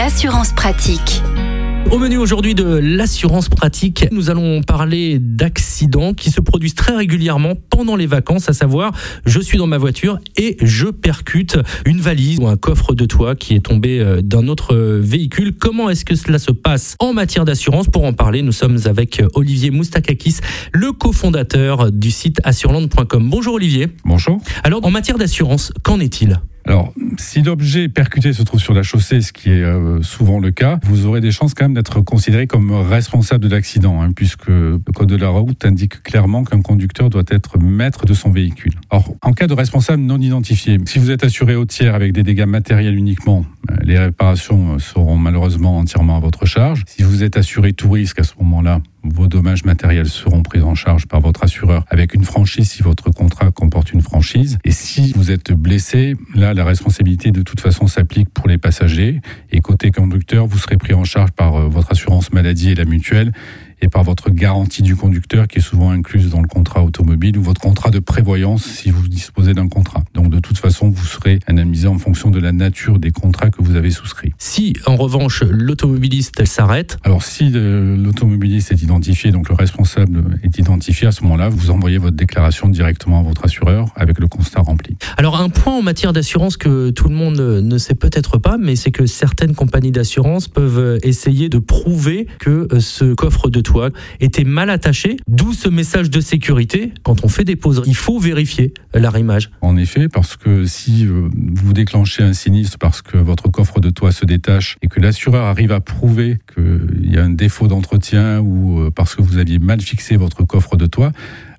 l'assurance pratique. Au menu aujourd'hui de l'assurance pratique, nous allons parler d'accidents qui se produisent très régulièrement pendant les vacances, à savoir je suis dans ma voiture et je percute une valise ou un coffre de toit qui est tombé euh, d'un autre euh, véhicule. Comment est-ce que cela se passe en matière d'assurance? Pour en parler, nous sommes avec euh, Olivier Moustakakis, le cofondateur du site assurland.com. Bonjour Olivier. Bonjour. Alors en matière d'assurance, qu'en est-il? Alors, si l'objet percuté se trouve sur la chaussée, ce qui est euh, souvent le cas, vous aurez des chances quand même d'être considéré comme responsable de l'accident, hein, puisque le code de la route indique clairement qu'un conducteur doit être maître de son véhicule. Or, en cas de responsable non identifié, si vous êtes assuré au tiers avec des dégâts matériels uniquement, euh, les réparations seront malheureusement entièrement à votre charge. Si vous êtes assuré tout risque, à ce moment-là, vos dommages matériels seront pris en charge par votre assureur avec une franchise si votre contrat comporte une franchise. Et si vous êtes blessé, là, la responsabilité de toute façon s'applique pour les passagers. Et côté conducteur, vous serez pris en charge par euh, votre assurance maladie et la mutuelle et par votre garantie du conducteur qui est souvent incluse dans le contrat automobile ou votre contrat de prévoyance si vous disposez d'un contrat. Donc de toute façon, vous serez indemnisé en fonction de la nature des contrats que vous avez souscrits. Si en revanche l'automobiliste s'arrête Alors si l'automobiliste est identifié, donc le responsable est identifié, à ce moment-là, vous envoyez votre déclaration directement à votre assureur avec le constat rempli. Alors un point en matière d'assurance que tout le monde ne sait peut-être pas, mais c'est que certaines compagnies d'assurance peuvent essayer de prouver que ce coffre de était mal attaché, d'où ce message de sécurité. Quand on fait des pauses, il faut vérifier l'arrimage. En effet, parce que si euh, vous déclenchez un sinistre parce que votre coffre de toit se détache et que l'assureur arrive à prouver qu'il y a un défaut d'entretien ou euh, parce que vous aviez mal fixé votre coffre de toit,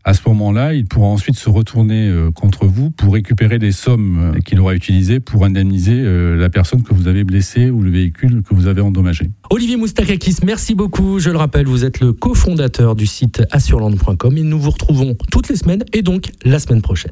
à ce moment-là, il pourra ensuite se retourner euh, contre vous pour récupérer des sommes qu'il aura utilisées pour indemniser la personne que vous avez blessée ou le véhicule que vous avez endommagé. Olivier Moustakakis, merci beaucoup. Je le rappelle, vous êtes le cofondateur du site assureland.com et nous vous retrouvons toutes les semaines et donc la semaine prochaine.